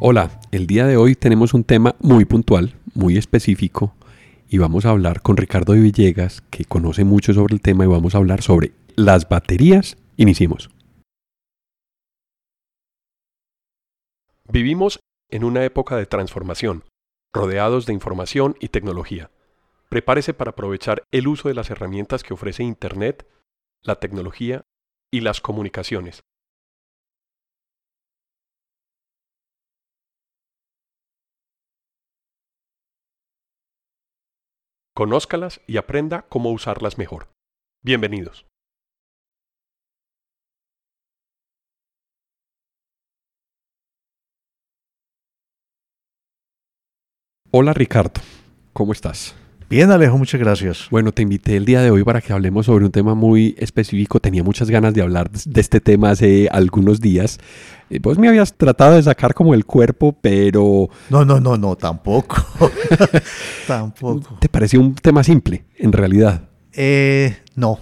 Hola, el día de hoy tenemos un tema muy puntual, muy específico, y vamos a hablar con Ricardo de Villegas, que conoce mucho sobre el tema, y vamos a hablar sobre las baterías. Iniciemos. Vivimos en una época de transformación, rodeados de información y tecnología. Prepárese para aprovechar el uso de las herramientas que ofrece Internet, la tecnología y las comunicaciones. Conózcalas y aprenda cómo usarlas mejor. Bienvenidos. Hola Ricardo, ¿cómo estás? Bien, Alejo, muchas gracias. Bueno, te invité el día de hoy para que hablemos sobre un tema muy específico. Tenía muchas ganas de hablar de este tema hace algunos días. Eh, vos me habías tratado de sacar como el cuerpo, pero... No, no, no, no, tampoco. tampoco. ¿Te pareció un tema simple, en realidad? Eh, no,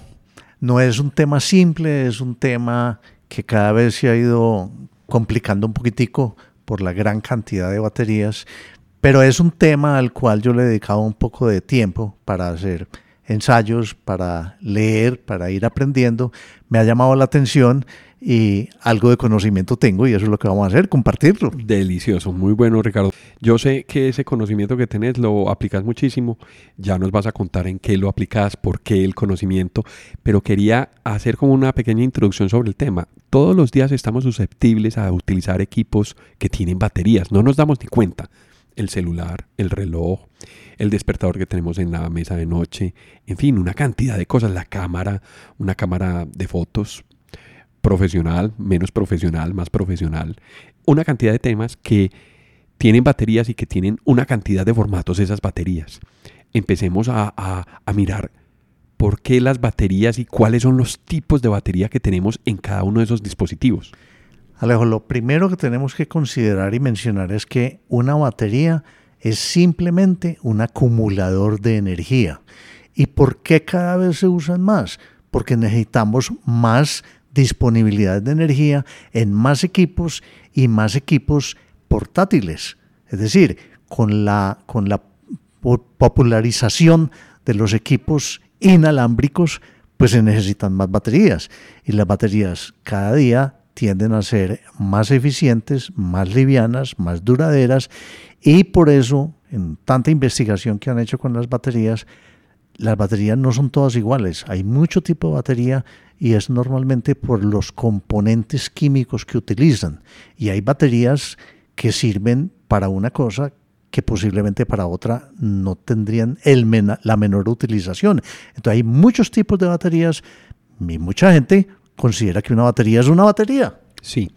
no es un tema simple, es un tema que cada vez se ha ido complicando un poquitico por la gran cantidad de baterías, pero es un tema al cual yo le he dedicado un poco de tiempo para hacer ensayos, para leer, para ir aprendiendo. Me ha llamado la atención y algo de conocimiento tengo y eso es lo que vamos a hacer, compartirlo. Delicioso, muy bueno Ricardo. Yo sé que ese conocimiento que tenés lo aplicas muchísimo, ya nos vas a contar en qué lo aplicas, por qué el conocimiento, pero quería hacer como una pequeña introducción sobre el tema. Todos los días estamos susceptibles a utilizar equipos que tienen baterías, no nos damos ni cuenta el celular, el reloj, el despertador que tenemos en la mesa de noche, en fin, una cantidad de cosas, la cámara, una cámara de fotos profesional, menos profesional, más profesional, una cantidad de temas que tienen baterías y que tienen una cantidad de formatos esas baterías. Empecemos a, a mirar por qué las baterías y cuáles son los tipos de batería que tenemos en cada uno de esos dispositivos. Alejo, lo primero que tenemos que considerar y mencionar es que una batería es simplemente un acumulador de energía. ¿Y por qué cada vez se usan más? Porque necesitamos más disponibilidad de energía en más equipos y más equipos portátiles. Es decir, con la, con la popularización de los equipos inalámbricos, pues se necesitan más baterías. Y las baterías cada día tienden a ser más eficientes, más livianas, más duraderas y por eso en tanta investigación que han hecho con las baterías, las baterías no son todas iguales. Hay mucho tipo de batería y es normalmente por los componentes químicos que utilizan. Y hay baterías que sirven para una cosa que posiblemente para otra no tendrían la menor utilización. Entonces hay muchos tipos de baterías y mucha gente considera que una batería es una batería. Sí,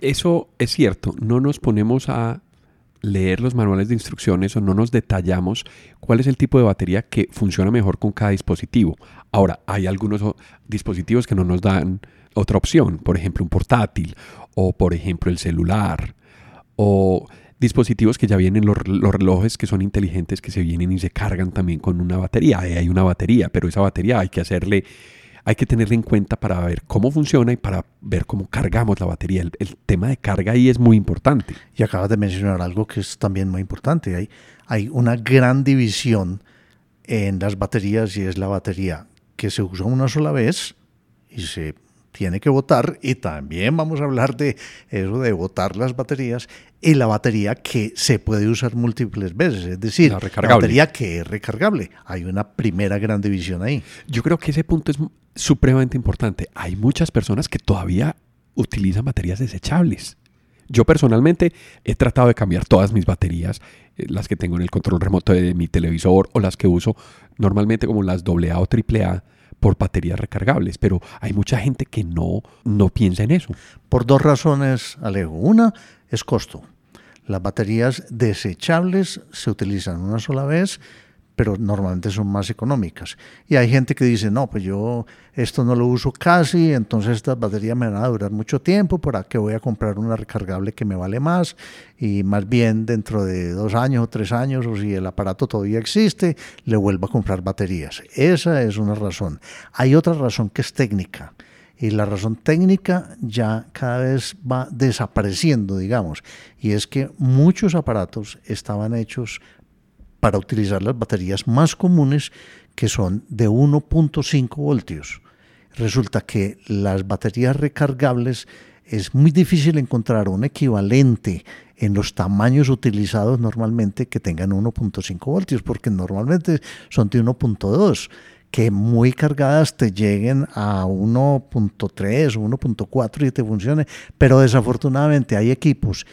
eso es cierto. No nos ponemos a leer los manuales de instrucciones o no nos detallamos cuál es el tipo de batería que funciona mejor con cada dispositivo. Ahora, hay algunos dispositivos que no nos dan otra opción, por ejemplo un portátil o por ejemplo el celular o dispositivos que ya vienen, los, relojes que son inteligentes que se vienen y se cargan también con una batería. Ahí hay una batería, pero esa batería hay que hacerle hay que tenerla en cuenta para ver cómo funciona y para ver cómo cargamos la batería. El, tema de carga ahí es muy importante. Y acabas de mencionar algo que es también muy importante. Hay, hay una gran división en las baterías y es la batería que se usa una sola vez y se tiene que votar y también vamos a hablar de eso de votar las baterías y la batería que se puede usar múltiples veces, es decir, la, la, batería que es recargable. Hay una primera gran división ahí. Yo creo que ese punto es supremamente importante. Hay muchas personas que todavía utilizan baterías desechables. Yo personalmente he tratado de cambiar todas mis baterías, eh, las que tengo en el control remoto de mi televisor o las que uso normalmente como las AA o AAA por baterías recargables, pero hay mucha gente que no, no piensa en eso. Por dos razones, Alejo. Una es costo. Las baterías desechables se utilizan una sola vez pero normalmente son más económicas. Y hay gente que dice, no, pues yo esto no lo uso casi, entonces estas baterías me van a durar mucho tiempo, ¿para qué voy a comprar una recargable que me vale más? Y más bien dentro de dos años o tres años, o si el aparato todavía existe, le vuelvo a comprar baterías. Esa es una razón. Hay otra razón que es técnica, Y la razón técnica ya cada vez va desapareciendo, digamos. Y es que muchos aparatos estaban hechos para utilizar las baterías más comunes que son de 1.5 voltios. Resulta que las baterías recargables es muy difícil encontrar un equivalente en los tamaños utilizados normalmente que tengan 1.5 voltios, porque normalmente son de 1.2, que muy cargadas te lleguen a 1.3 o 1.4 y te funcione, pero desafortunadamente hay equipos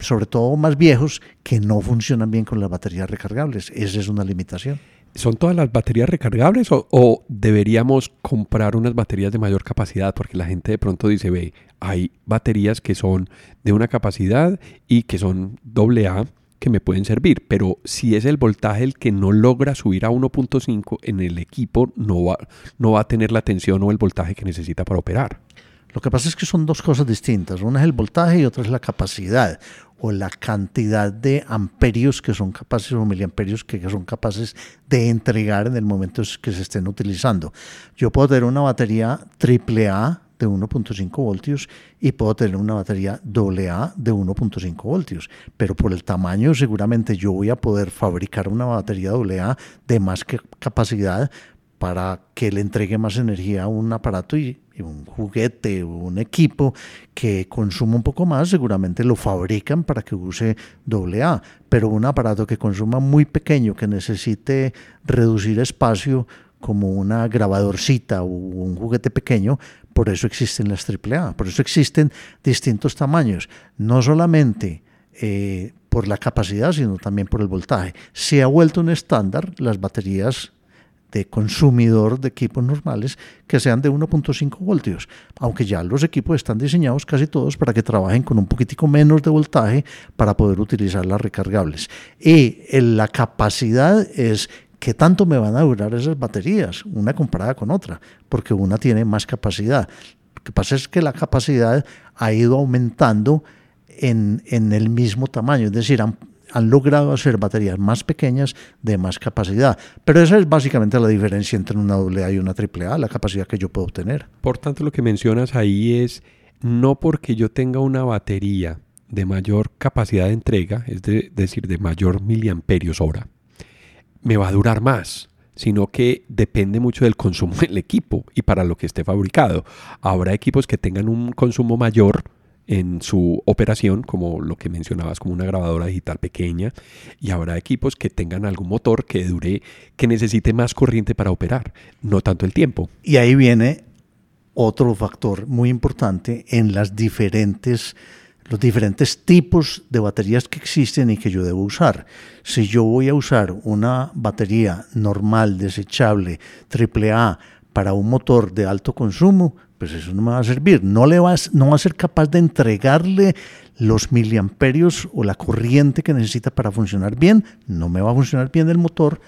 sobre todo más viejos, que no funcionan bien con las baterías recargables. Esa es una limitación. ¿Son todas las baterías recargables o, deberíamos comprar unas baterías de mayor capacidad? Porque la gente de pronto dice, ve, hay baterías que son de una capacidad y que son doble A que me pueden servir, pero si es el voltaje el que no logra subir a 1.5 en el equipo, no va, no va a tener la tensión o el voltaje que necesita para operar. Lo que pasa es que son dos cosas distintas. Una es el voltaje y otra es la capacidad o la cantidad de amperios que son capaces o miliamperios que son capaces de entregar en el momento que se estén utilizando. Yo puedo tener una batería AAA de 1.5 voltios y puedo tener una batería AA de 1.5 voltios, pero por el tamaño seguramente yo voy a poder fabricar una batería AA de más capacidad para que le entregue más energía a un aparato y, un juguete o un equipo que consuma un poco más, seguramente lo fabrican para que use AA, pero un aparato que consuma muy pequeño, que necesite reducir espacio, como una grabadorcita o un juguete pequeño, por eso existen las AAA, por eso existen distintos tamaños, no solamente eh, por la capacidad, sino también por el voltaje. Se ha vuelto un estándar las baterías de consumidor de equipos normales que sean de 1.5 voltios, aunque ya los equipos están diseñados casi todos para que trabajen con un poquitico menos de voltaje para poder utilizar las recargables. Y la capacidad es qué tanto me van a durar esas baterías, una comparada con otra, porque una tiene más capacidad. Lo que pasa es que la capacidad ha ido aumentando en, en el mismo tamaño, es decir, han han logrado hacer baterías más pequeñas de más capacidad. Pero esa es básicamente la diferencia entre una AA y una AAA, la capacidad que yo puedo obtener. Por tanto, lo que mencionas ahí es no porque yo tenga una batería de mayor capacidad de entrega, es decir, de mayor miliamperios hora, me va a durar más sino que depende mucho del consumo del equipo y para lo que esté fabricado. Habrá equipos que tengan un consumo mayor, en su operación, como lo que mencionabas, como una grabadora digital pequeña, y habrá equipos que tengan algún motor que dure, que necesite más corriente para operar, no tanto el tiempo. Y ahí viene otro factor muy importante en las diferentes los diferentes tipos de baterías que existen y que yo debo usar. Si yo voy a usar una batería normal, desechable, AAA, para un motor de alto consumo, pues eso no me va a servir. No, le vas, no va a ser capaz de entregarle los miliamperios o la corriente que necesita para funcionar bien. No me va a funcionar bien el motor,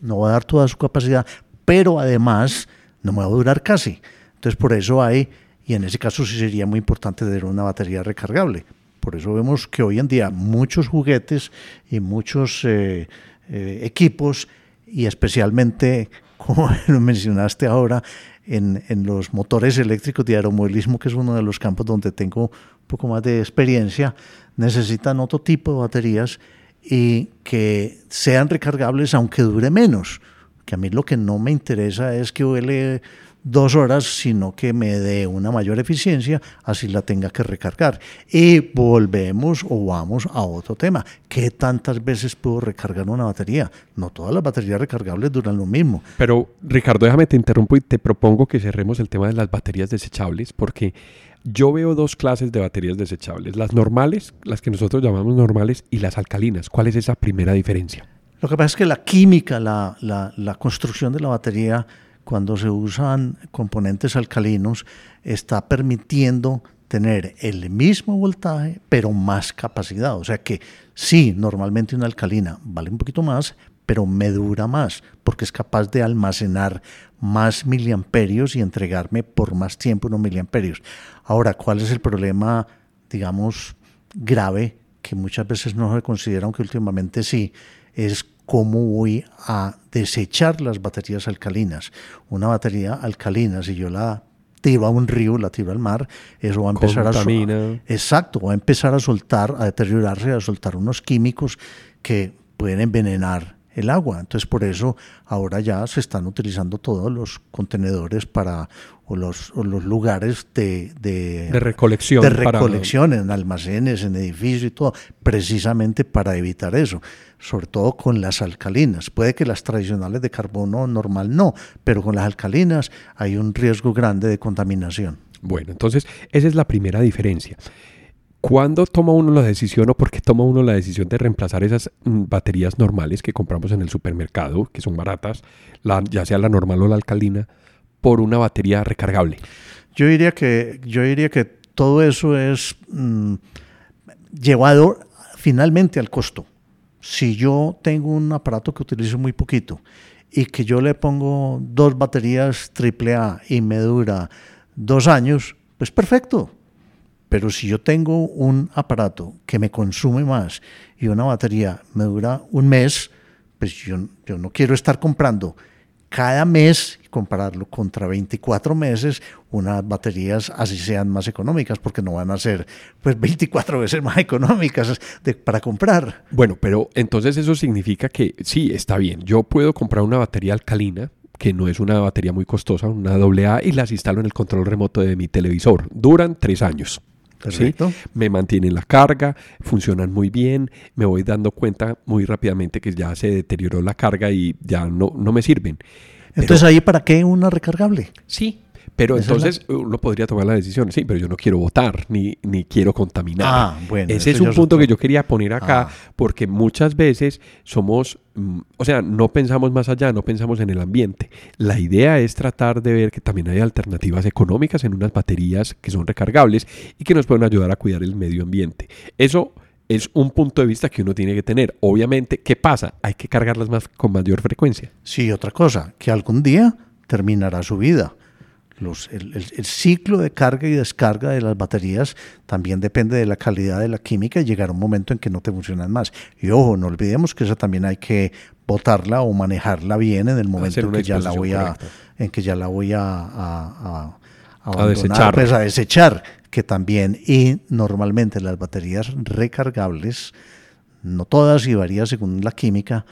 no va a dar toda su capacidad, pero además no me va a durar casi. Entonces por eso hay, y en ese caso sí sería muy importante tener una batería recargable. Por eso vemos que hoy en día muchos juguetes y muchos eh, eh, equipos, y especialmente, como lo mencionaste ahora, en, en, los motores eléctricos de aeromodelismo, que es uno de los campos donde tengo un poco más de experiencia, necesitan otro tipo de baterías y que sean recargables aunque dure menos. Que a mí lo que no me interesa es que huele dos horas, sino que me dé una mayor eficiencia, así la tenga que recargar. Y volvemos o vamos a otro tema. ¿Qué tantas veces puedo recargar una batería? No todas las baterías recargables duran lo mismo. Pero Ricardo, déjame te interrumpo y te propongo que cerremos el tema de las baterías desechables, porque yo veo dos clases de baterías desechables, las normales, las que nosotros llamamos normales, y las alcalinas. ¿Cuál es esa primera diferencia? Lo que pasa es que la química, la, la, la construcción de la batería cuando se usan componentes alcalinos, está permitiendo tener el mismo voltaje, pero más capacidad. O sea que sí, normalmente una alcalina vale un poquito más, pero me dura más, porque es capaz de almacenar más miliamperios y entregarme por más tiempo unos miliamperios. Ahora, ¿cuál es el problema, digamos, grave, que muchas veces no se considera, aunque últimamente sí, es cómo voy a desechar las baterías alcalinas. Una batería alcalina, si yo la tiro a un río, la tiro al mar, eso va a empezar a Exacto, va a empezar a soltar, a deteriorarse, a soltar unos químicos que pueden envenenar el agua. Entonces, por eso ahora ya se están utilizando todos los contenedores para o los, los lugares de, de, recolección, de recolección en almacenes, en edificios y todo, precisamente para evitar eso, sobre todo con las alcalinas. Puede que las tradicionales de carbono normal no, pero con las alcalinas hay un riesgo grande de contaminación. Bueno, entonces esa es la primera diferencia. ¿Cuándo toma uno la decisión o por qué toma uno la decisión de reemplazar esas mm, baterías normales que compramos en el supermercado, que son baratas, ya sea la normal o la alcalina, por una batería recargable? Yo diría que, yo diría que todo eso es mm, llevado finalmente al costo. Si yo tengo un aparato que utilizo muy poquito y que yo le pongo dos baterías AAA y me dura dos años, pues perfecto pero si yo tengo un aparato que me consume más y una batería me dura un mes, pues yo, yo no quiero estar comprando cada mes compararlo contra 24 meses unas baterías así sean más económicas porque no van a ser pues 24 veces más económicas para comprar. Bueno, pero entonces eso significa que sí, está bien, yo puedo comprar una batería alcalina que no es una batería muy costosa, una AA y las instalo en el control remoto de mi televisor. Duran tres años. ¿sí? Me mantienen la carga, funcionan muy bien, me voy dando cuenta muy rápidamente que ya se deterioró la carga y ya no, no me sirven. Entonces, ¿ahí para qué una recargable? Sí, pero entonces uno podría tomar la decisión, sí, pero yo no quiero votar ni, ni quiero contaminar. Ah, bueno, Ese es un punto que yo quería poner acá, ah. porque muchas veces somos, mm, o sea, no pensamos más allá, no pensamos en el ambiente. La idea es tratar de ver que también hay alternativas económicas en unas baterías que son recargables y que nos pueden ayudar a cuidar el medio ambiente. Eso es un punto de vista que uno tiene que tener. Obviamente, ¿qué pasa? Hay que cargarlas más con mayor frecuencia. Sí, otra cosa, que algún día terminará su vida el, ciclo de carga y descarga de las baterías también depende de la calidad de la química y llegará un momento en que no te funcionan más. Y ojo, no olvidemos que esa también hay que botarla o manejarla bien en el momento en que ya la voy a, en que ya la voy a, a, desechar. Pues, a desechar, que también, y normalmente las baterías recargables, no todas y varía según la química,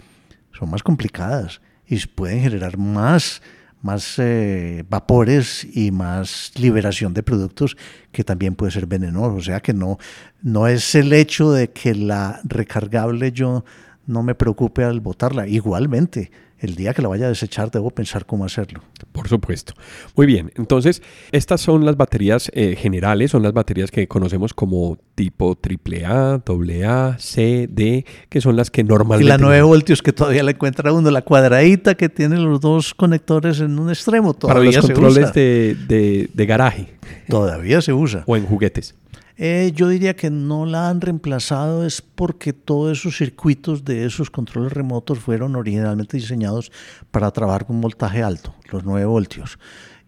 son más complicadas y pueden generar más más eh, vapores y más liberación de productos que también puede ser venenoso. O sea que no, no es el hecho de que la recargable yo no me preocupe al botarla. Igualmente, el día que la vaya a desechar debo pensar cómo hacerlo. Por supuesto. Muy bien, entonces estas son las baterías eh, generales, son las baterías que conocemos como tipo AAA, AA, C, D, que son las que normalmente... Y la 9 voltios que todavía la encuentra uno, la cuadradita que tiene los dos conectores en un extremo. Todavía Para los controles De, de garaje. Todavía se usa. O en juguetes. Eh, yo diría que no la han reemplazado es porque todos esos circuitos de esos controles remotos fueron originalmente diseñados para trabajar con voltaje alto, los 9 voltios.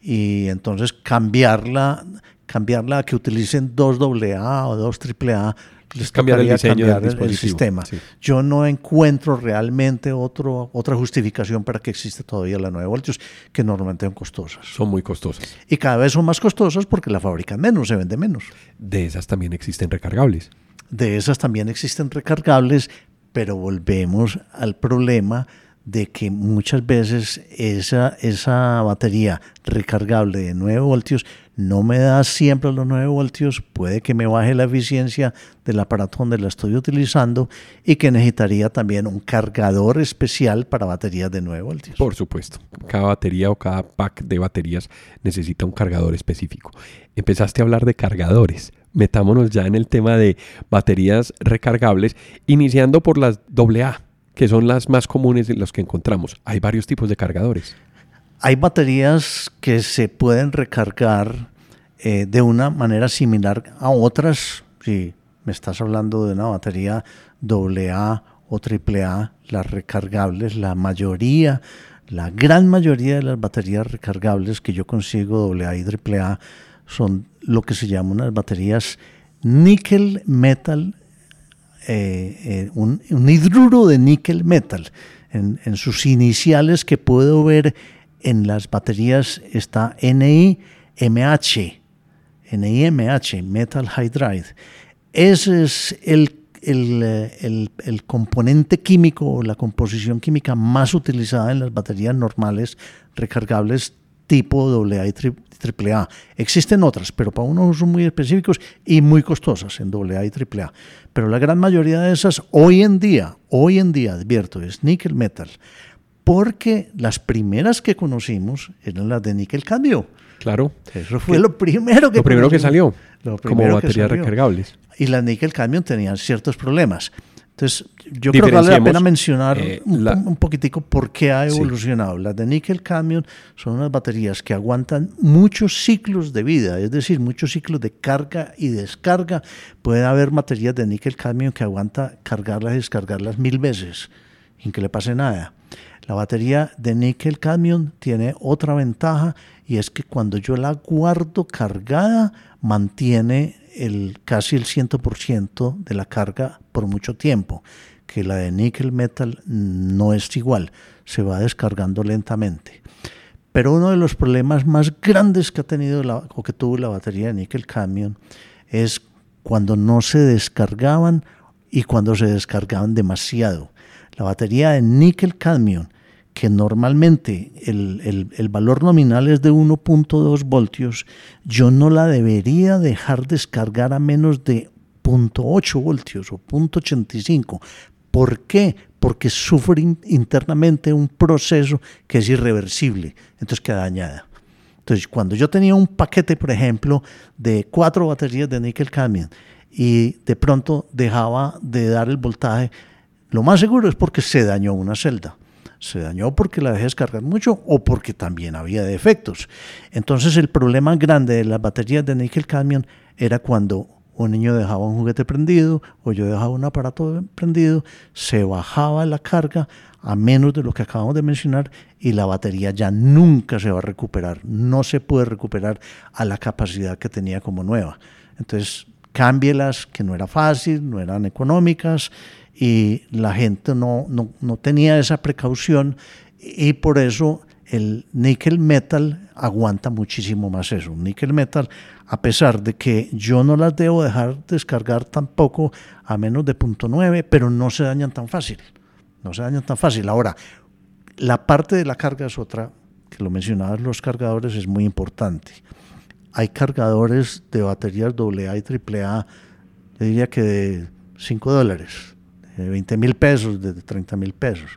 Y entonces cambiarla, cambiarla a que utilicen 2 AA o 2 AAA les cambiar el diseño del sistema. Yo no encuentro realmente otro, otra justificación para que exista todavía la 9 voltios, que normalmente son costosas. Son muy costosas. Y cada vez son más costosas porque la fabrican menos, se vende menos. De esas también existen recargables. De esas también existen recargables, pero volvemos al problema de que muchas veces esa, esa batería recargable de 9 voltios no me da siempre los 9 voltios, puede que me baje la eficiencia del aparato donde la estoy utilizando y que necesitaría también un cargador especial para baterías de 9 voltios. Por supuesto, cada batería o cada pack de baterías necesita un cargador específico. Empezaste a hablar de cargadores. Metámonos ya en el tema de baterías recargables, iniciando por las AA que son las más comunes de las que encontramos. Hay varios tipos de cargadores. Hay baterías que se pueden recargar eh, de una manera similar a otras. Si me estás hablando de una batería AA o AAA, las recargables, la mayoría, la gran mayoría de las baterías recargables que yo consigo AA y AAA son lo que se llaman unas baterías níquel metal eh, eh, un, hidruro de níquel metal. En, sus iniciales que puedo ver en las baterías está Ni, MH, NIMH, Metal Hydride. Ese es el, el, el, componente químico o la composición química más utilizada en las baterías normales recargables tipo AA y AAA. Existen otras, pero para unos son muy específicos y muy costosas en AA y AAA. Pero la gran mayoría de esas hoy en día, hoy en día, advierto, es níquel metal. Porque las primeras que conocimos eran las de níquel cadmio. Claro. Eso fue lo primero que Lo primero que salió. como baterías recargables. Y las níquel cadmio tenían ciertos problemas. Entonces, yo creo que vale la pena mencionar eh, un, poquitico por qué ha evolucionado. Las de níquel cadmio son unas baterías que aguantan muchos ciclos de vida, es decir, muchos ciclos de carga y descarga. Puede haber baterías de níquel cadmio que aguanta cargarlas y descargarlas mil veces sin que le pase nada. La batería de níquel cadmio tiene otra ventaja y es que cuando yo la guardo cargada mantiene el, casi el 100% de la carga por mucho tiempo, que la de nickel metal no es igual, se va descargando lentamente. Pero uno de los problemas más grandes que ha tenido la, o que tuvo la batería de nickel cadmio es cuando no se descargaban y cuando se descargaban demasiado. La batería de nickel cadmio que normalmente el, valor nominal es de 1.2 voltios, yo no la debería dejar descargar a menos de 0.8 voltios o 0.85. ¿Por qué? Porque sufre internamente un proceso que es irreversible, entonces queda dañada. Entonces, cuando yo tenía un paquete, por ejemplo, de cuatro baterías de níquel cadmio y de pronto dejaba de dar el voltaje, lo más seguro es porque se dañó una celda se dañó porque la dejé descargar mucho o porque también había defectos. Entonces el problema grande de las baterías de níquel cadmio era cuando un niño dejaba un juguete prendido o yo dejaba un aparato prendido, se bajaba la carga a menos de lo que acabamos de mencionar y la batería ya nunca se va a recuperar, no se puede recuperar a la capacidad que tenía como nueva. Entonces, cámbielas, que no era fácil, no eran económicas y la gente no, no, tenía esa precaución y por eso el nickel metal aguanta muchísimo más eso. Nickel metal, a pesar de que yo no las debo dejar descargar tampoco a menos de punto .9, pero no se dañan tan fácil. No se dañan tan fácil. Ahora, la parte de la carga es otra, que lo mencionabas los cargadores, es muy importante. Hay cargadores de baterías AA y AAA, yo diría que de 5 dólares, de 20 mil pesos, de 30 mil pesos.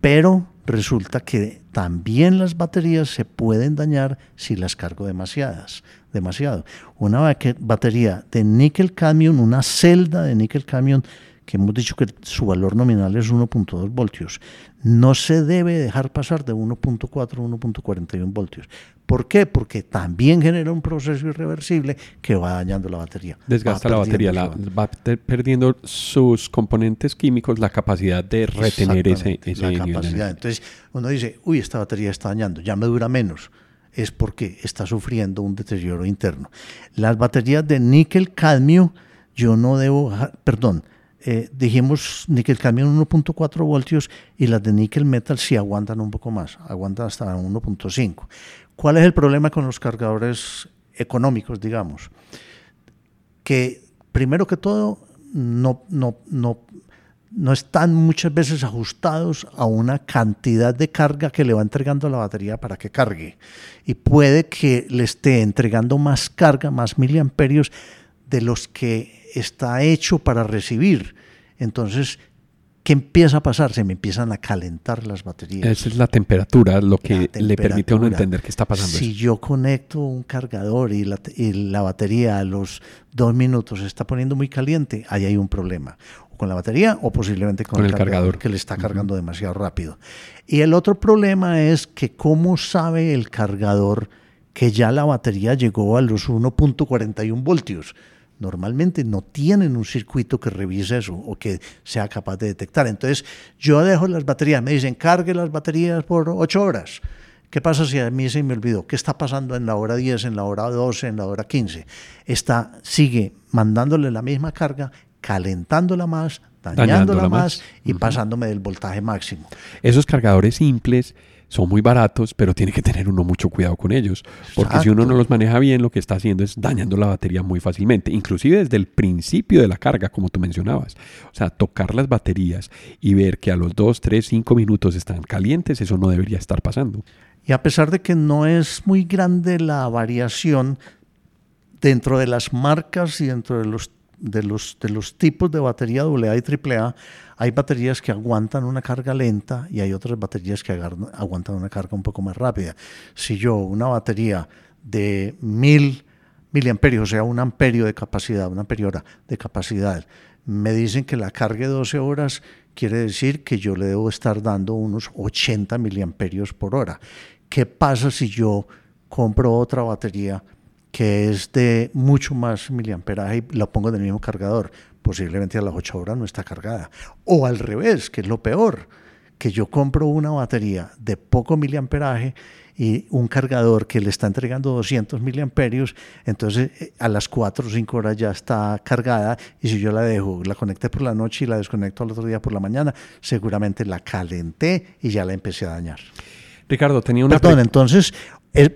Pero resulta que también las baterías se pueden dañar si las cargo demasiadas, demasiado. Una batería de níquel cadmium, una celda de níquel cadmium que hemos dicho que su valor nominal es 1.2 voltios, no se debe dejar pasar de 1.4 a 1.41 voltios. ¿Por qué? Porque también genera un proceso irreversible que va dañando la batería. Desgasta la batería, va perdiendo sus componentes químicos la capacidad de retener ese, ese la capacidad. Entonces uno dice, uy, esta batería está dañando, ya me dura menos es porque está sufriendo un deterioro interno. Las baterías de níquel cadmio, yo no debo, perdón, eh, dijimos níquel cadmio 1.4 voltios y las de níquel metal sí aguantan un poco más, aguantan hasta 1.5. ¿Cuál es el problema con los cargadores económicos, digamos? Que primero que todo no, no, no, no están muchas veces ajustados a una cantidad de carga que le va entregando la batería para que cargue. Y puede que le esté entregando más carga, más miliamperios de los que está hecho para recibir. Entonces, ¿qué empieza a pasar? Se me empiezan a calentar las baterías. Esa es la temperatura, lo que le permite a uno entender qué está pasando. Si yo conecto un cargador y la, batería a los dos minutos se está poniendo muy caliente, ahí hay un problema. O con la batería o posiblemente con, el, cargador, que le está cargando demasiado rápido. Y el otro problema es que cómo sabe el cargador que ya la batería llegó a los 1.41 voltios normalmente no tienen un circuito que revise eso o que sea capaz de detectar. Entonces, yo dejo las baterías, me dicen, cargue las baterías por 8 horas. ¿Qué pasa si a mí se me olvidó? ¿Qué está pasando en la hora 10, en la hora 12, en la hora 15? Está, sigue mandándole la misma carga, calentándola más, dañándola, más, y pasándome del voltaje máximo. Esos cargadores simples son muy baratos, pero tiene que tener uno mucho cuidado con ellos, porque si uno no los maneja bien, lo que está haciendo es dañando la batería muy fácilmente, inclusive desde el principio de la carga, como tú mencionabas. O sea, tocar las baterías y ver que a los 2, 3, 5 minutos están calientes, eso no debería estar pasando. Y a pesar de que no es muy grande la variación dentro de las marcas y dentro de los de los, de los tipos de batería AA y AAA, hay baterías que aguantan una carga lenta y hay otras baterías que aguantan una carga un poco más rápida. Si yo una batería de 1000 miliamperios, o sea, un amperio de capacidad, una amperiora de capacidad, me dicen que la carga de 12 horas quiere decir que yo le debo estar dando unos 80 miliamperios por hora. ¿Qué pasa si yo compro otra batería que es de mucho más miliamperaje y la pongo en el mismo cargador. Posiblemente a las 8 horas no está cargada. O al revés, que es lo peor, que yo compro una batería de poco miliamperaje y un cargador que le está entregando 200 miliamperios, entonces eh, a las 4 o 5 horas ya está cargada y si yo la dejo, la conecté por la noche y la desconecto al otro día por la mañana, seguramente la calenté y ya la empecé a dañar. Ricardo, tenía una... Perdón, entonces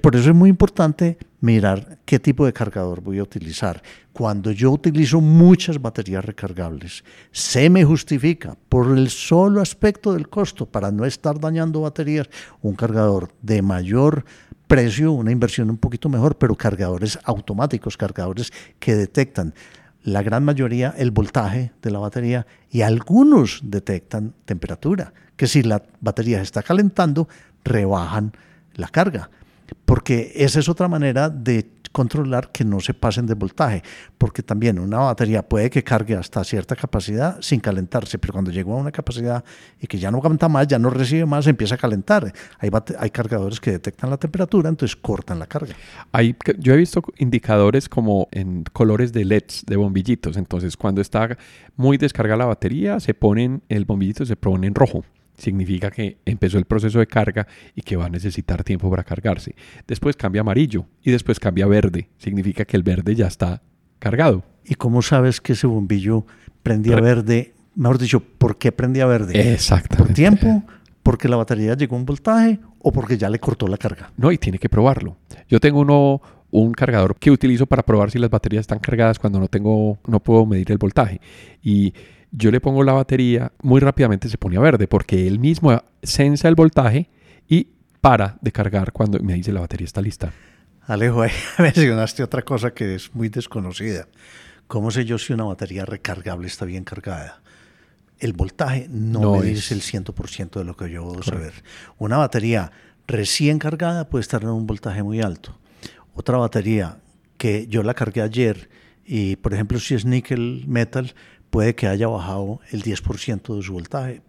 por eso es muy importante mirar qué tipo de cargador voy a utilizar. Cuando yo utilizo muchas baterías recargables, se me justifica por el solo aspecto del costo, para no estar dañando baterías, un cargador de mayor precio, una inversión un poquito mejor, pero cargadores automáticos, cargadores que detectan la gran mayoría el voltaje de la batería y algunos detectan temperatura, que si la batería se está calentando, rebajan la carga porque esa es otra manera de controlar que no se pasen de voltaje, porque también una batería puede que cargue hasta cierta capacidad sin calentarse, pero cuando llega a una capacidad y que ya no aguanta más, ya no recibe más, empieza a calentar. Hay, hay cargadores que detectan la temperatura, entonces cortan la carga. Hay, yo he visto indicadores como en colores de LEDs, de bombillitos, entonces cuando está muy descargada la batería, se ponen, el bombillito se pone en rojo significa que empezó el proceso de carga y que va a necesitar tiempo para cargarse. Después cambia amarillo y después cambia verde. Significa que el verde ya está cargado. ¿Y cómo sabes que ese bombillo prendía verde? Mejor dicho, ¿por qué prendía verde? Exactamente. ¿Por tiempo? ¿Porque la batería llegó a un voltaje o porque ya le cortó la carga? No, y tiene que probarlo. Yo tengo uno, un cargador que utilizo para probar si las baterías están cargadas cuando no tengo, no puedo medir el voltaje. Y yo le pongo la batería, muy rápidamente se pone a verde porque él mismo sensa el voltaje y para de cargar cuando me dice la batería está lista. Alejo, ahí mencionaste otra cosa que es muy desconocida. ¿Cómo sé yo si una batería recargable está bien cargada? El voltaje no, me dice el 100% de lo que yo debo saber. Una batería recién cargada puede estar en un voltaje muy alto. Otra batería que yo la cargué ayer y, por ejemplo, si es níquel metal, puede que haya bajado el 10% de su voltaje,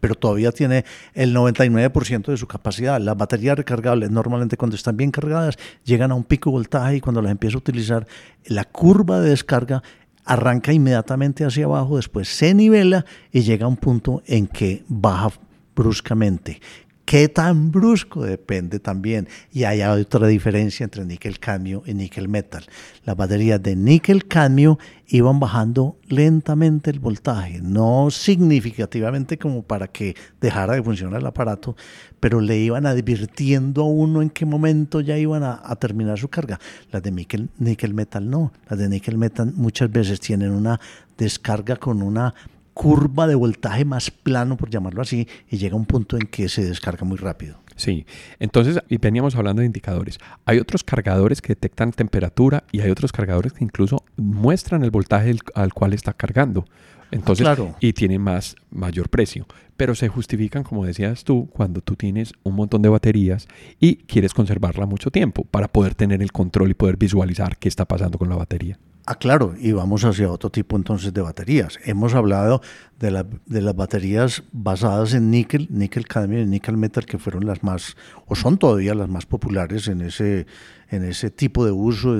pero todavía tiene el 99% de su capacidad. Las baterías recargables normalmente cuando están bien cargadas llegan a un pico de voltaje y cuando las empiezo a utilizar, la curva de descarga arranca inmediatamente hacia abajo, después se nivela y llega a un punto en que baja bruscamente. ¿Qué tan brusco? Depende también. Y hay otra diferencia entre níquel cadmio y níquel metal. Las baterías de níquel cadmio iban bajando lentamente el voltaje, no significativamente como para que dejara de funcionar el aparato, pero le iban advirtiendo a uno en qué momento ya iban a, terminar su carga. Las de níquel, níquel metal no. Las de níquel metal muchas veces tienen una descarga con una curva de voltaje más plano, por llamarlo así, y llega a un punto en que se descarga muy rápido. Sí, entonces, y veníamos hablando de indicadores. Hay otros cargadores que detectan temperatura y hay otros cargadores que incluso muestran el voltaje al cual está cargando. Entonces, claro. y tienen más, mayor precio. Pero se justifican, como decías tú, cuando tú tienes un montón de baterías y quieres conservarla mucho tiempo para poder tener el control y poder visualizar qué está pasando con la batería. Ah, claro, y vamos hacia otro tipo entonces de baterías. Hemos hablado de, las baterías basadas en níquel, níquel cadmio y níquel metal, que fueron las más, o son todavía las más populares en ese, en ese tipo de uso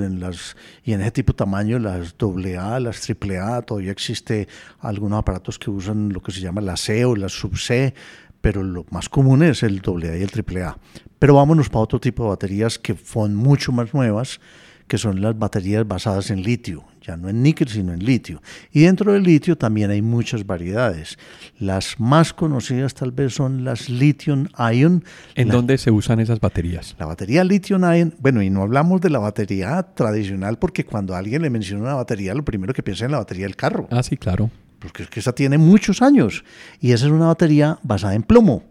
y en ese tipo de tamaño, las AA, las AAA, todavía existe algunos aparatos que usan lo que se llama la C o la sub-C, pero lo más común es el AA y el AAA. Pero vámonos para otro tipo de baterías que son mucho más nuevas, que son las baterías basadas en litio. ya no en níquel, sino en litio. Y dentro del litio también hay muchas variedades. Las más conocidas tal vez son las lithium ion. ¿En dónde se usan esas baterías? La batería lithium ion, bueno, y no hablamos de la batería tradicional porque cuando alguien le menciona una batería, lo primero que piensa es en la batería del carro. Ah, sí, claro. Porque es que esa tiene muchos años y esa es una batería basada en plomo.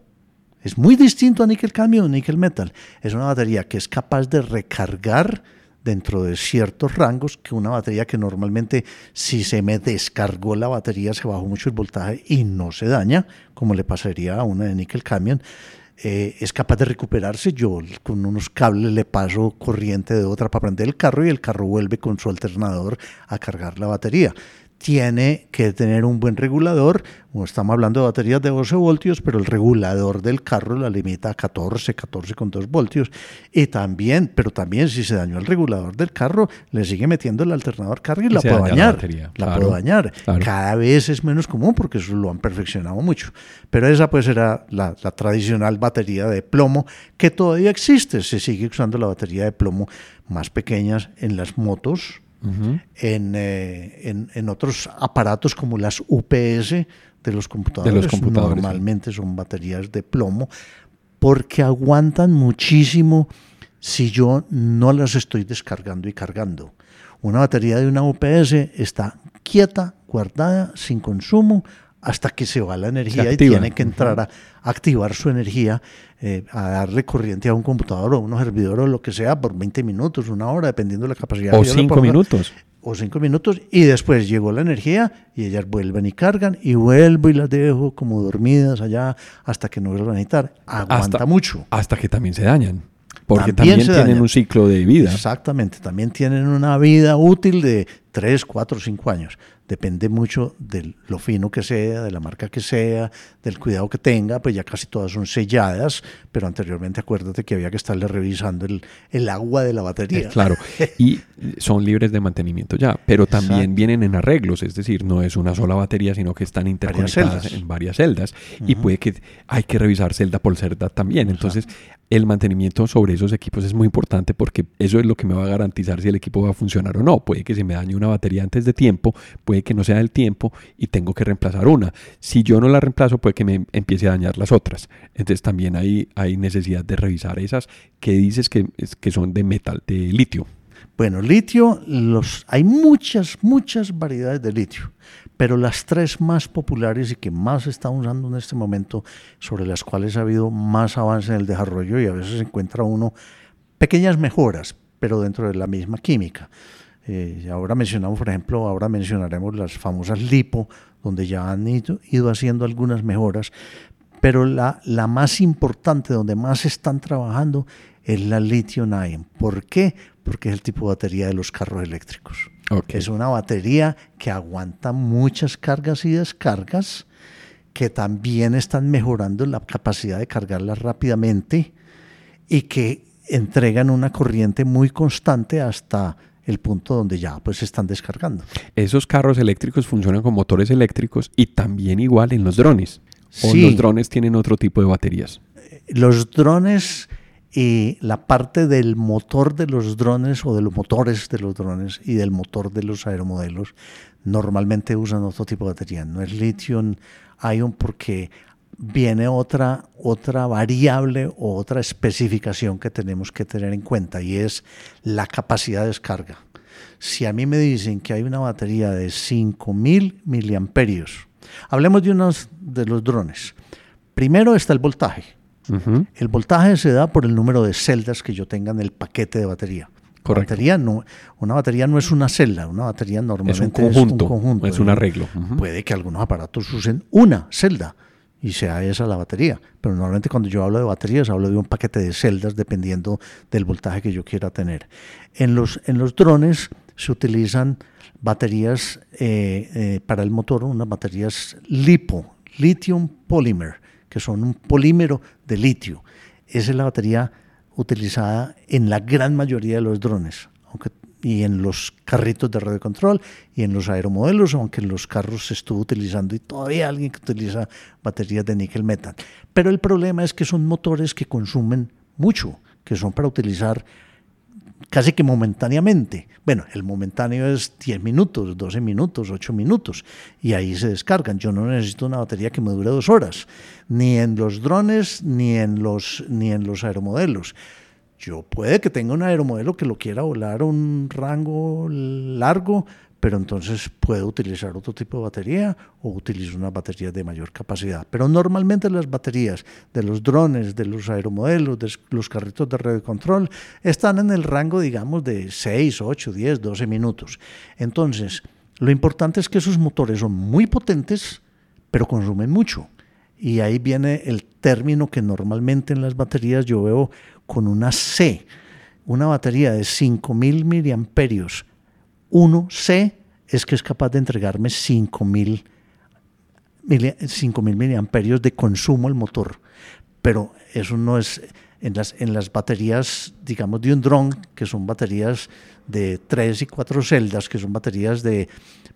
Es muy distinto a níquel cadmio o níquel metal. Es una batería que es capaz de recargar dentro de ciertos rangos que una batería que normalmente si se me descargó la batería se bajó mucho el voltaje y no se daña, como le pasaría a una de níquel cadmio, eh, es capaz de recuperarse. Yo con unos cables le paso corriente de otra para prender el carro y el carro vuelve con su alternador a cargar la batería tiene que tener un buen regulador. Estamos hablando de baterías de 12 voltios, pero el regulador del carro la limita a 14, 14,2 voltios. Y también, pero también si se dañó el regulador del carro, le sigue metiendo el alternador carga y, la puede dañar. La, puede dañar. Cada vez es menos común porque eso lo han perfeccionado mucho. Pero esa pues era la, la tradicional batería de plomo que todavía existe. Se sigue usando la batería de plomo más pequeñas en las motos eh, en, en, otros aparatos como las UPS de los computadores. Normalmente son baterías de plomo porque aguantan muchísimo si yo no las estoy descargando y cargando. Una batería de una UPS está quieta, guardada, sin consumo, hasta que se va la energía y tiene que entrar a activar su energía, eh, a darle corriente a un computador o a un servidor o lo que sea por 20 minutos, una hora, dependiendo de la capacidad. O 5 minutos. O 5 minutos y después llegó la energía y ellas vuelven y cargan y vuelvo y las dejo como dormidas allá hasta que no vuelvan a necesitar. Aguanta mucho. Hasta que también se dañan. Porque también, tienen un ciclo de vida. Exactamente, también tienen una vida útil de 3, 4, 5 años depende mucho de lo fino que sea, de la marca que sea, del cuidado que tenga, pues ya casi todas son selladas, pero anteriormente acuérdate que había que estarle revisando el, el agua de la batería. Eh, claro, y son libres de mantenimiento ya, pero también vienen en arreglos, es decir, no es una sola batería, sino que están interconectadas en varias celdas y puede que hay que revisar celda por celda también. Entonces, el mantenimiento sobre esos equipos es muy importante porque eso es lo que me va a garantizar si el equipo va a funcionar o no. Puede que se me dañe una batería antes de tiempo, puede que no sea del tiempo y tengo que reemplazar una. Si yo no la reemplazo, puede que me empiece a dañar las otras. Entonces también hay, hay necesidad de revisar esas que dices que, que son de metal, de litio. Bueno, litio, los, hay muchas, muchas variedades de litio, pero las tres más populares y que más se están usando en este momento, sobre las cuales ha habido más avance en el desarrollo y a veces encuentra uno pequeñas mejoras, pero dentro de la misma química. Eh, ahora mencionamos, por ejemplo, ahora mencionaremos las famosas LiPo, donde ya han ido, ido haciendo algunas mejoras, pero la, la más importante, donde más están trabajando, es la lithium ion. ¿Por qué? Porque es el tipo de batería de los carros eléctricos. Es una batería que aguanta muchas cargas y descargas, que también están mejorando la capacidad de cargarlas rápidamente y que entregan una corriente muy constante hasta el punto donde ya pues se están descargando. Esos carros eléctricos funcionan con motores eléctricos y también igual en los drones. ¿O los drones tienen otro tipo de baterías? Los drones y la parte del motor de los drones o de los motores de los drones y del motor de los aeromodelos normalmente usan otro tipo de batería. No es lithium ion porque viene otra, otra variable o otra especificación que tenemos que tener en cuenta y es la capacidad de descarga. Si a mí me dicen que hay una batería de 5000 miliamperios, hablemos de unos de los drones. Primero está el voltaje. El voltaje se da por el número de celdas que yo tenga en el paquete de batería. Correcto. Batería no, una batería no es una celda, una batería normalmente es un conjunto, es un, arreglo. Puede que algunos aparatos usen una celda y sea esa la batería, pero normalmente cuando yo hablo de baterías hablo de un paquete de celdas dependiendo del voltaje que yo quiera tener. En los, en los drones se utilizan baterías eh, eh, para el motor, unas baterías LiPo, Lithium Polymer que son un polímero de litio. Esa es la batería utilizada en la gran mayoría de los drones, aunque, y en los carritos de radio control y en los aeromodelos, aunque en los carros se estuvo utilizando y todavía alguien que utiliza baterías de níquel metal. Pero el problema es que son motores que consumen mucho, que son para utilizar casi que momentáneamente. Bueno, el momentáneo es 10 minutos, 12 minutos, 8 minutos, y ahí se descargan. Yo no necesito una batería que me dure dos horas, ni en los drones, ni en los, ni en los aeromodelos. Yo puede que tenga un aeromodelo que lo quiera volar un rango largo, pero entonces puedo utilizar otro tipo de batería o utilizo una batería de mayor capacidad. Pero normalmente las baterías de los drones, de los aeromodelos, de los carritos de radio control, están en el rango, digamos, de 6, 8, 10, 12 minutos. Entonces, lo importante es que esos motores son muy potentes, pero consumen mucho. Y ahí viene el término que normalmente en las baterías yo veo con una C, una batería de 5.000 miliamperios 1C es que es capaz de entregarme 5000 5000 miliamperios de consumo el motor. Pero eso no es en las, en las baterías, digamos, de un dron, que son baterías de 3 y 4 celdas, que son baterías de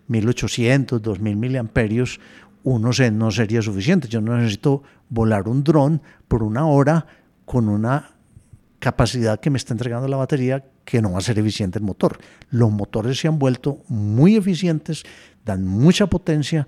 1800, 2000 miliamperios, uno c no sería suficiente. Yo no necesito volar un dron por una hora con una capacidad que me está entregando la batería que no va a ser eficiente el motor. Los motores se han vuelto muy eficientes, dan mucha potencia,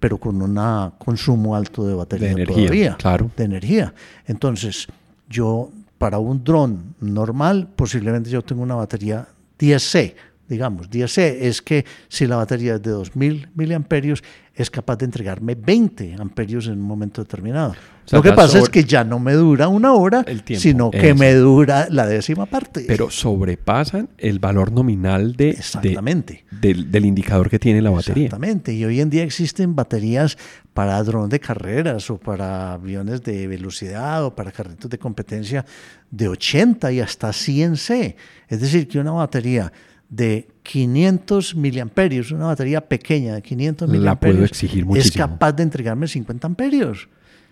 pero con un consumo alto de batería de energía, claro. de energía. Entonces, yo para un dron normal, posiblemente yo tengo una batería 10C, digamos, 10C es que si la batería es de 2000 miliamperios, es capaz de entregarme 20 amperios en un momento determinado. Lo que pasa es que ya no me dura una hora, sino que me dura la décima parte. Pero sobrepasan el valor nominal de, Exactamente. del, indicador que tiene la batería. Exactamente. Y hoy en día existen baterías para drones de carreras o para aviones de velocidad o para carritos de competencia de 80 y hasta 100C. Es decir, que una batería de 500 miliamperios, una batería pequeña de 500 miliamperios, es capaz de entregarme 50 amperios.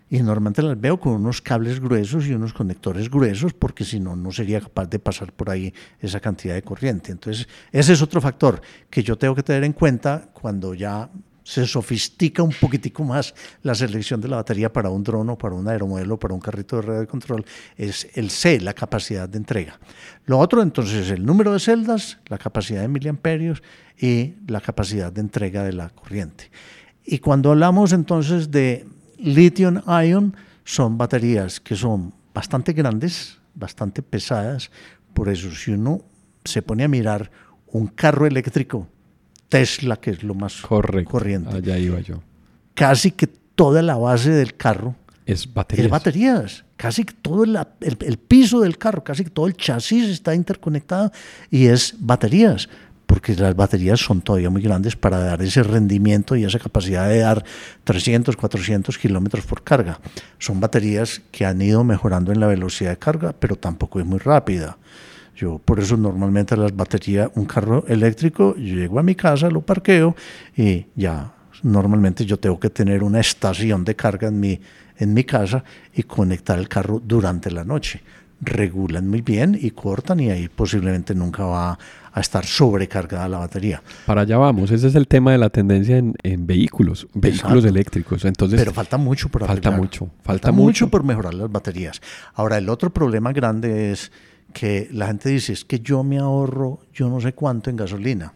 Y normalmente las veo con unos cables gruesos y unos conectores gruesos, porque si no, no sería capaz de pasar por ahí esa cantidad de corriente. Entonces, ese es otro factor que yo tengo que tener en cuenta cuando ya se sofistica un poquitico más la selección de la batería para un dron o para un aeromodelo, para un carrito de radio de control, es el C, la capacidad de entrega. Lo otro entonces es el número de celdas, la capacidad de miliamperios y la capacidad de entrega de la corriente. Y cuando hablamos entonces de lithium ion, son baterías que son bastante grandes, bastante pesadas, por eso si uno se pone a mirar un carro eléctrico Tesla, que es lo más corriente. Allá iba yo. Casi que toda la base del carro es baterías. Es baterías. Casi que todo el, el, piso del carro, casi que todo el chasis está interconectado y es baterías. Porque las baterías son todavía muy grandes para dar ese rendimiento y esa capacidad de dar 300, 400 kilómetros por carga. Son baterías que han ido mejorando en la velocidad de carga, pero tampoco es muy rápida. Yo por eso normalmente las baterías, un carro eléctrico, yo llego a mi casa, lo parqueo y ya normalmente yo tengo que tener una estación de carga en mi, en mi casa y conectar el carro durante la noche. Regulan muy bien y cortan y ahí posiblemente nunca va a estar sobrecargada la batería. Para allá vamos, ese es el tema de la tendencia en, vehículos, vehículos eléctricos. Entonces, Pero falta mucho por Falta mucho, falta, mucho por mejorar las baterías. Ahora, el otro problema grande es que la gente dice, es que yo me ahorro yo no sé cuánto en gasolina.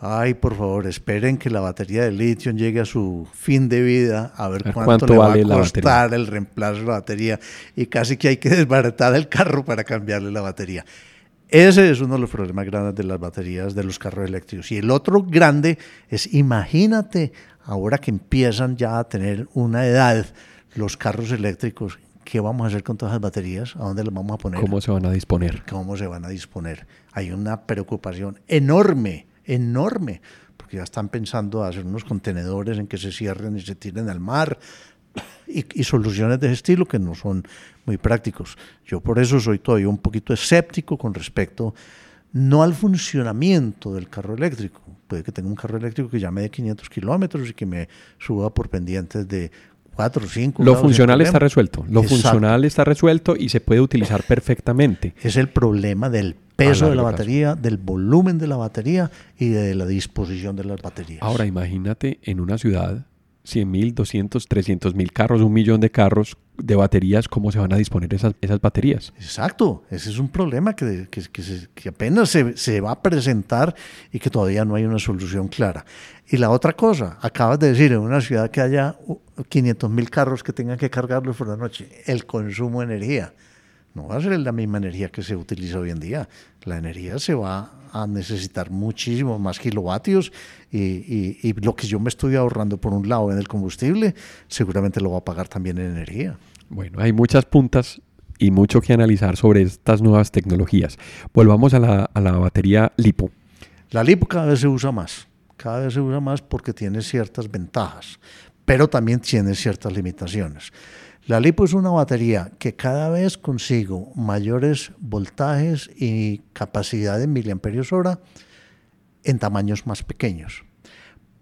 Ay, por favor, esperen que la batería de litio llegue a su fin de vida, a ver, cuánto, le va a costar el reemplazo de la batería. Y casi que hay que desbaratar el carro para cambiarle la batería. Ese es uno de los problemas grandes de las baterías de los carros eléctricos. Y el otro grande es, imagínate, ahora que empiezan ya a tener una edad los carros eléctricos, ¿qué vamos a hacer con todas las baterías? ¿A dónde las vamos a poner? ¿Cómo se van a disponer? ¿Cómo se van a disponer? Hay una preocupación enorme, enorme, porque ya están pensando hacer unos contenedores en que se cierren y se tiren al mar y, y soluciones de ese estilo que no son muy prácticos. Yo por eso soy todavía un poquito escéptico con respecto no al funcionamiento del carro eléctrico. Puede que tenga un carro eléctrico que llame de 500 kilómetros y que me suba por pendientes de cuatro, cinco. Lo funcional está resuelto. Lo funcional está resuelto y se puede utilizar perfectamente. Es el problema del peso de la batería, del volumen de la batería y de la disposición de las baterías. Ahora imagínate en una ciudad 100 mil, 200, 300 mil carros, un millón de carros de baterías, ¿cómo se van a disponer esas, esas baterías? Exacto, ese es un problema que, que, que, apenas se, se, va a presentar y que todavía no hay una solución clara. Y la otra cosa, acabas de decir, en una ciudad que haya 500 mil carros que tengan que cargarlos por la noche, el consumo de energía no va a ser la misma energía que se utiliza hoy en día. La energía se va a necesitar muchísimo más kilovatios y, lo que yo me estoy ahorrando por un lado en el combustible, seguramente lo va a pagar también en energía. Bueno, hay muchas puntas y mucho que analizar sobre estas nuevas tecnologías. Volvamos a la, a la batería LiPo. La LiPo cada vez se usa más, cada vez se usa más porque tiene ciertas ventajas, pero también tiene ciertas limitaciones. La LiPo es una batería que cada vez consigo mayores voltajes y capacidad de miliamperios hora en tamaños más pequeños.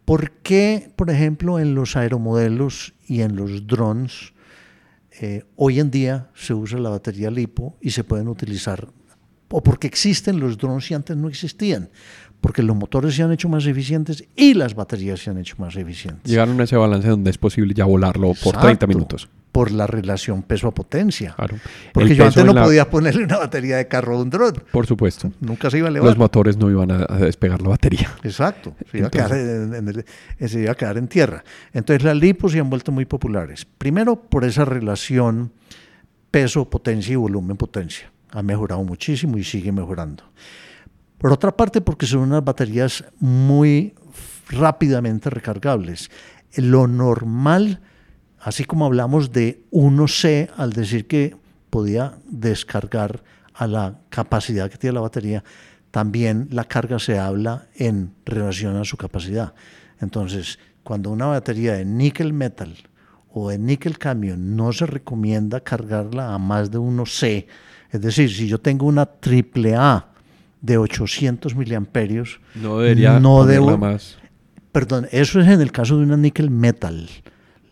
¿Por qué, por ejemplo, en los aeromodelos y en los drones eh, hoy en día se usa la batería LiPo y se pueden utilizar? ¿O porque existen los drones y antes no existían? Porque los motores se han hecho más eficientes y las baterías se han hecho más eficientes. Llegaron a ese balance donde es posible ya volarlo por 30 minutos. Por la relación peso a potencia. Claro. Porque yo antes no podía ponerle una batería de carro a un dron. Por supuesto. Nunca se iba a elevar. Los motores no iban a, despegar la batería. Exacto. Se iba, a quedar en, se iba a quedar en tierra. Entonces las lipos se han vuelto muy populares. Primero por esa relación peso-potencia y volumen-potencia. Ha mejorado muchísimo y sigue mejorando. Por otra parte, porque son unas baterías muy rápidamente recargables. Lo normal, así como hablamos de 1C al decir que podía descargar a la capacidad que tiene la batería, también la carga se habla en relación a su capacidad. Entonces, cuando una batería de níquel metal o de níquel cadmio no se recomienda cargarla a más de 1C, es decir, si yo tengo una triple A de 800 miliamperios. No debería no debo, más. Perdón, eso es en el caso de una níquel metal.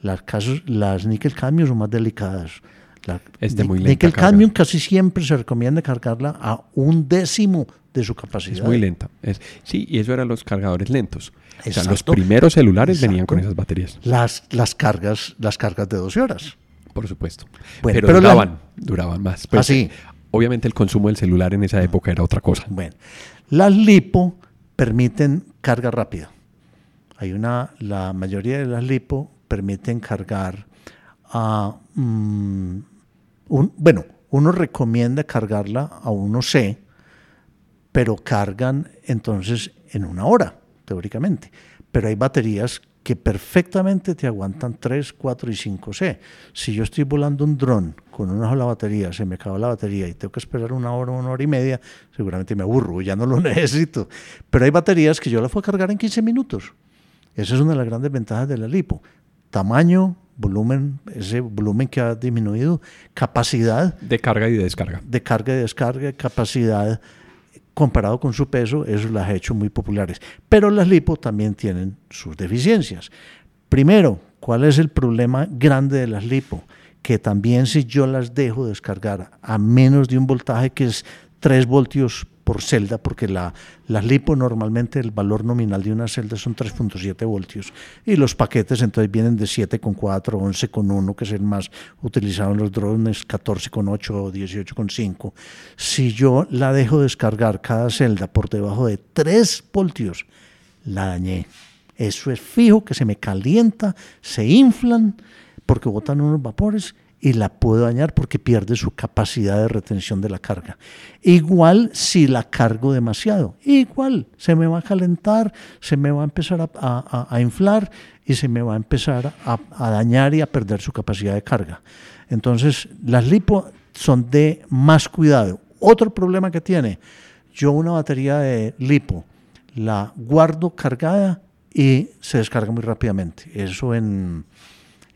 Las, casos, las níquel cadmio son más delicadas. La, este muy níquel cadmio casi siempre se recomienda cargarla a un décimo de su capacidad. Es muy lenta. Es, sí, y eso eran los cargadores lentos. O sea, los primeros celulares venían con esas baterías. Las, las, cargas, las cargas de 12 horas. Por supuesto. pero, duraban, duraban más. Pues, así. Obviamente el consumo del celular en esa época era otra cosa. Bueno, las lipo permiten carga rápida. Hay una, la mayoría de las lipo permiten cargar a, mm, un, bueno, uno recomienda cargarla a 1C, pero cargan entonces en una hora, teóricamente. Pero hay baterías que perfectamente te aguantan 3, 4 y 5C. Si yo estoy volando un dron con una sola batería, se me acaba la batería y tengo que esperar una hora, una hora y media, seguramente me aburro, ya no lo necesito. Pero hay baterías que yo las puedo cargar en 15 minutos. Esa es una de las grandes ventajas de la lipo. Tamaño, volumen, ese volumen que ha disminuido, capacidad. De carga y de descarga. De carga y descarga, capacidad comparado con su peso, eso las ha hecho muy populares. Pero las lipo también tienen sus deficiencias. Primero, ¿cuál es el problema grande de las lipo? Que también si yo las dejo descargar a menos de un voltaje que es 3 voltios por celda, porque la, las lipo normalmente el valor nominal de una celda son 3.7 voltios y los paquetes entonces vienen de 7,4, 11,1, que es el más utilizado en los drones, 14,8 o 18,5. Si yo la dejo descargar cada celda por debajo de 3 voltios, la dañé. Eso es fijo, que se me calienta, se inflan porque botan unos vapores y la puedo dañar porque pierde su capacidad de retención de la carga. Igual si la cargo demasiado, igual se me va a calentar, se me va a empezar a, inflar y se me va a empezar a, dañar y a perder su capacidad de carga. Entonces, las lipo son de más cuidado. Otro problema que tiene, yo una batería de lipo la guardo cargada y se descarga muy rápidamente. Eso en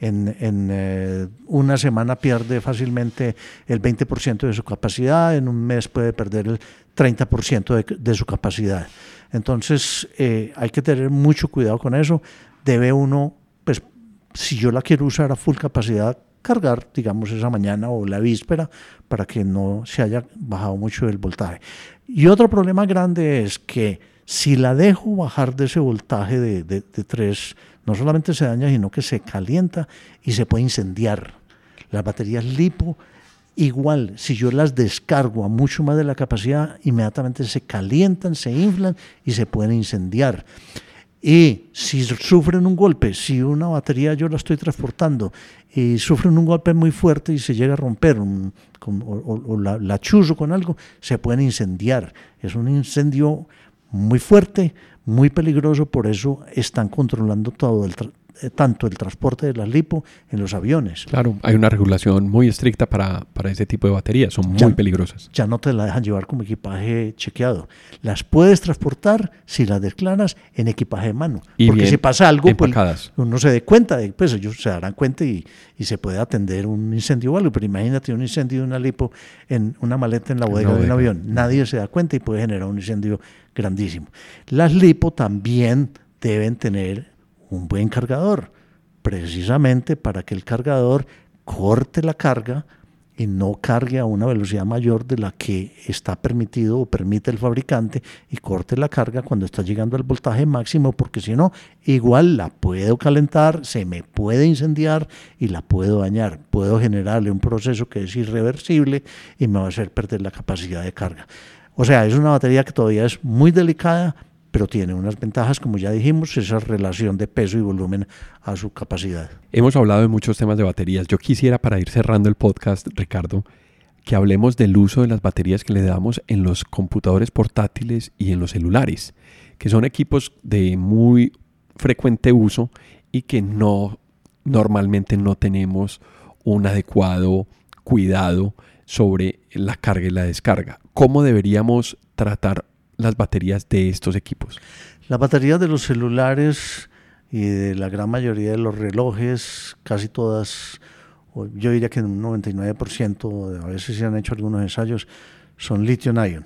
en, eh, una semana pierde fácilmente el 20% de su capacidad, en un mes puede perder el 30% de, su capacidad. Entonces eh, hay que tener mucho cuidado con eso. Debe uno, pues si yo la quiero usar a full capacidad, cargar, digamos, esa mañana o la víspera para que no se haya bajado mucho el voltaje. Y otro problema grande es que si la dejo bajar de ese voltaje de, de, de 3 no solamente se daña, sino que se calienta y se puede incendiar. Las baterías lipo, igual, si yo las descargo a mucho más de la capacidad, inmediatamente se calientan, se inflan y se pueden incendiar. Y si sufren un golpe, si una batería yo la estoy transportando y sufren un golpe muy fuerte y se llega a romper o, la, la chuzo con algo, se pueden incendiar. Es un incendio muy fuerte, muy peligroso, por eso están controlando todo el, tanto el transporte de las lipo en los aviones. Claro, hay una regulación muy estricta para, para ese tipo de baterías, son muy peligrosas. Ya no te la dejan llevar como equipaje chequeado. Las puedes transportar si las declaras en equipaje de mano. porque si pasa algo, pues uno se dé cuenta, de, pues ellos se darán cuenta y, y, se puede atender un incendio o algo. Pero imagínate un incendio de una lipo en una maleta en la bodega de un avión. Nadie se da cuenta y puede generar un incendio grandísimo. Las lipo también deben tener un buen cargador, precisamente para que el cargador corte la carga y no cargue a una velocidad mayor de la que está permitido o permite el fabricante y corte la carga cuando está llegando al voltaje máximo, porque si no, igual la puedo calentar, se me puede incendiar y la puedo dañar. Puedo generarle un proceso que es irreversible y me va a hacer perder la capacidad de carga. O sea, es una batería que todavía es muy delicada, pero tiene unas ventajas, como ya dijimos, esa relación de peso y volumen a su capacidad. Hemos hablado de muchos temas de baterías. Yo quisiera, para ir cerrando el podcast, Ricardo, que hablemos del uso de las baterías que le damos en los computadores portátiles y en los celulares, que son equipos de muy frecuente uso y que no normalmente no tenemos un adecuado cuidado sobre la carga y la descarga. ¿Cómo deberíamos tratar las baterías de estos equipos? Las baterías de los celulares y de la gran mayoría de los relojes, casi todas, yo diría que un 99%, a veces se han hecho algunos ensayos, son lithium-ion.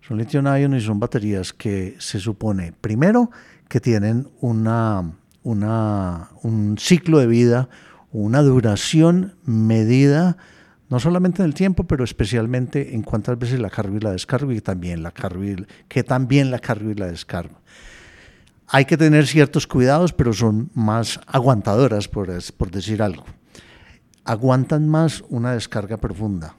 Son lithium-ion y son baterías que se supone, primero, que tienen una, un ciclo de vida, una duración medida no solamente en el tiempo, pero especialmente en cuántas veces la cargo y la descargo y también la cargo y, que también la cargo y la descargo. Hay que tener ciertos cuidados, pero son más aguantadoras, por, decir algo. Aguantan más una descarga profunda,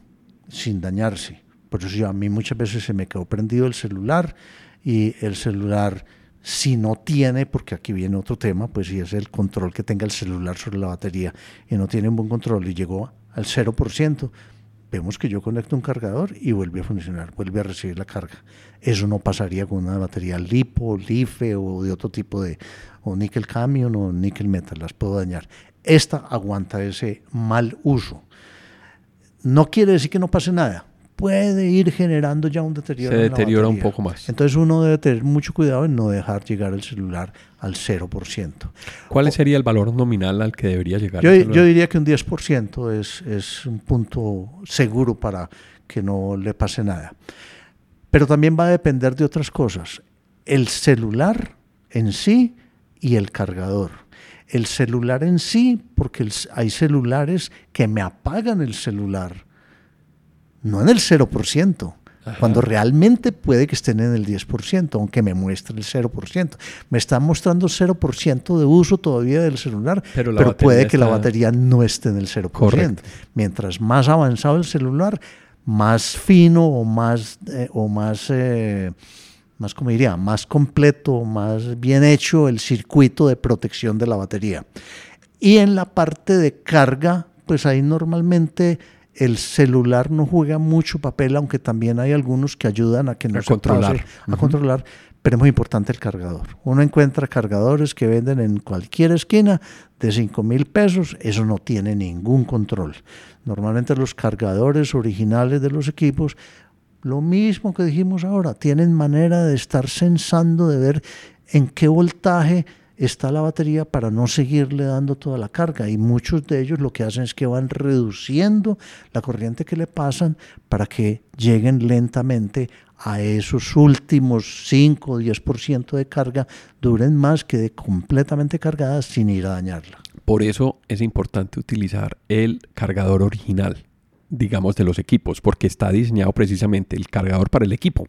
sin dañarse. Por eso a mí muchas veces se me quedó prendido el celular y el celular si no tiene, porque aquí viene otro tema, pues si es el control que tenga el celular sobre la batería y no tiene un buen control y llegó al 0%, vemos que yo conecto un cargador y vuelve a funcionar, vuelve a recibir la carga. Eso no pasaría con una batería LiPo, LiFe o de otro tipo de, o níquel camion o níquel metal, las puedo dañar. Esta aguanta ese mal uso. No quiere decir que no pase nada, puede ir generando ya un deterioro. Se deteriora un poco más. Entonces uno debe tener mucho cuidado en no dejar llegar el celular al 0%. ¿Cuál sería el valor nominal al que debería llegar? Yo, yo diría que un 10% es, es un punto seguro para que no le pase nada. Pero también va a depender de otras cosas. El celular en sí y el cargador. El celular en sí, porque hay celulares que me apagan el celular no en el 0%, cuando realmente puede que estén en el 10%, aunque me muestre el 0%. Me está mostrando 0% de uso todavía del celular, pero, puede que la batería no esté en el 0%. Mientras más avanzado el celular, más fino o más, eh, o más, eh, más, como diría, más completo, más bien hecho el circuito de protección de la batería. Y en la parte de carga, pues ahí normalmente el celular no juega mucho papel, aunque también hay algunos que ayudan a que no a controlar. a controlar, pero es muy importante el cargador. Uno encuentra cargadores que venden en cualquier esquina de 5 mil pesos, eso no tiene ningún control. Normalmente los cargadores originales de los equipos, lo mismo que dijimos ahora, tienen manera de estar sensando, de ver en qué voltaje está la batería para no seguirle dando toda la carga y muchos de ellos lo que hacen es que van reduciendo la corriente que le pasan para que lleguen lentamente a esos últimos 5 o 10% de carga, duren más que de completamente cargadas sin ir a dañarla. Por eso es importante utilizar el cargador original, digamos, de los equipos, porque está diseñado precisamente el cargador para el equipo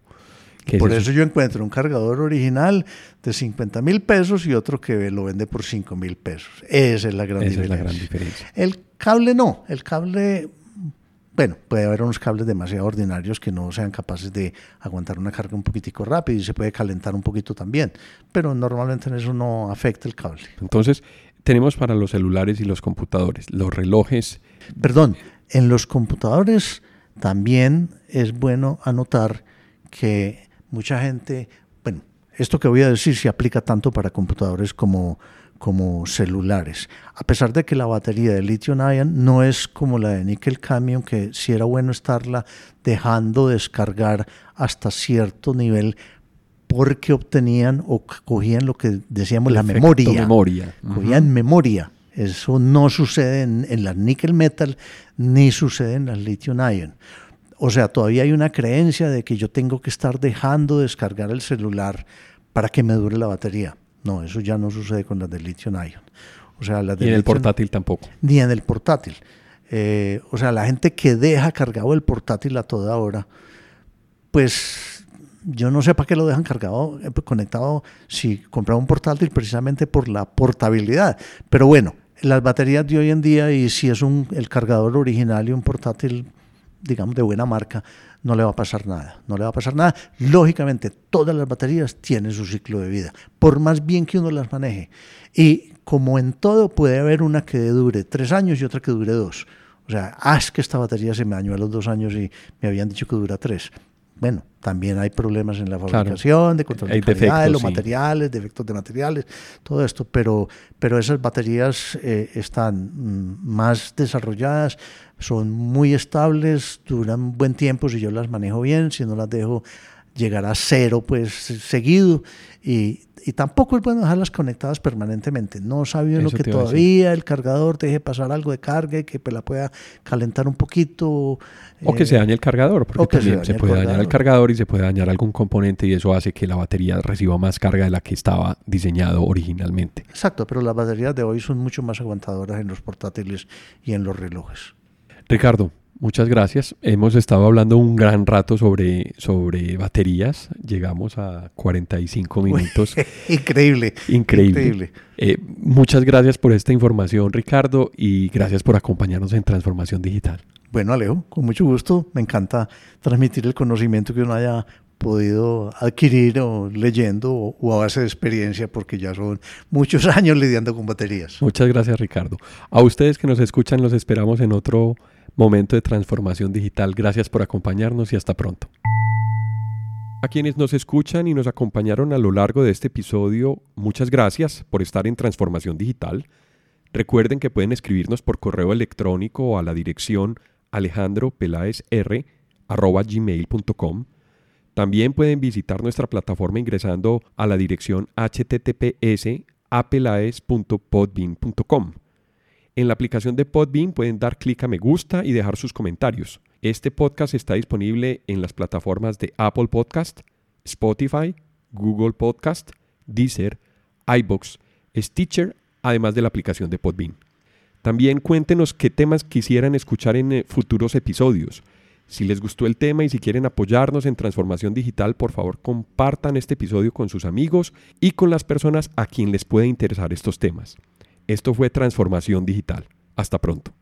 Por eso? yo encuentro un cargador original de 50 mil pesos y otro que lo vende por 5 mil pesos. Esa es la gran Esa Es la gran diferencia. El cable no, el cable bueno, puede haber unos cables demasiado ordinarios que no sean capaces de aguantar una carga un poquitico rápido y se puede calentar un poquito también, pero normalmente en eso no afecta el cable. Entonces, tenemos para los celulares y los computadores, los relojes. Perdón, en los computadores también es bueno anotar que mucha gente, bueno, esto que voy a decir se aplica tanto para computadores como como celulares. A pesar de que la batería de lithium ion no es como la de nickel cadmium, que si era bueno estarla dejando descargar hasta cierto nivel porque obtenían o cogían lo que decíamos la memoria. memoria. Cogían memoria. Eso no sucede en, en las nickel metal ni sucede en las lithium ion. O sea, todavía hay una creencia de que yo tengo que estar dejando descargar el celular para que me dure la batería. No, eso ya no sucede con las de lithium ion. O sea, las de en el portátil tampoco. Ni en el portátil. Eh, o sea, la gente que deja cargado el portátil a toda hora, pues yo no sé para qué lo dejan cargado, eh, conectado, si compraba un portátil precisamente por la portabilidad. Pero bueno, las baterías de hoy en día y si es un, el cargador original y un portátil, digamos, de buena marca, no le va a pasar nada, no le va a pasar nada. Lógicamente, todas las baterías tienen su ciclo de vida, por más bien que uno las maneje. Y como en todo, puede haber una que dure tres años y otra que dure dos. O sea, es que esta batería se me dañó a los dos años y me habían dicho que dura tres. Bueno, también hay problemas en la fabricación, de control de calidad, de los materiales, defectos de materiales, todo esto, pero, pero esas baterías eh, están mm, más desarrolladas, son muy estables, duran buen tiempo si yo las manejo bien, si no las dejo llegar a cero pues seguido y, y tampoco es bueno dejarlas conectadas permanentemente. No sabe uno que todavía el cargador deje pasar algo de carga y que pues, la pueda calentar un poquito. O que se dañe el cargador, porque también se, puede dañar el cargador y se puede dañar algún componente y eso hace que la batería reciba más carga de la que estaba diseñado originalmente. Exacto, pero las baterías de hoy son mucho más aguantadoras en los portátiles y en los relojes. Ricardo, muchas gracias. Hemos estado hablando un gran rato sobre, sobre baterías. Llegamos a 45 minutos. increíble. Increíble. Eh, muchas gracias por esta información, Ricardo, y gracias por acompañarnos en Transformación Digital. Bueno, Alejo, con mucho gusto. Me encanta transmitir el conocimiento que uno haya podido adquirir o leyendo o, a base de experiencia porque ya son muchos años lidiando con baterías. Muchas gracias Ricardo. A ustedes que nos escuchan los esperamos en otro momento de transformación digital. Gracias por acompañarnos y hasta pronto. A quienes nos escuchan y nos acompañaron a lo largo de este episodio, muchas gracias por estar en Transformación Digital. Recuerden que pueden escribirnos por correo electrónico a la dirección alejandropelaesr.gmail.com. También pueden visitar nuestra plataforma ingresando a la dirección https apelaes.podbean.com. En la aplicación de Podbean pueden dar clic a me gusta y dejar sus comentarios. Este podcast está disponible en las plataformas de Apple Podcast, Spotify, Google Podcast, Deezer, iBox, Stitcher, además de la aplicación de Podbean. También cuéntenos qué temas quisieran escuchar en eh, futuros episodios. Si les gustó el tema y si quieren apoyarnos en transformación digital, por favor compartan este episodio con sus amigos y con las personas a quien les puede interesar estos temas. Esto fue Transformación Digital. Hasta pronto.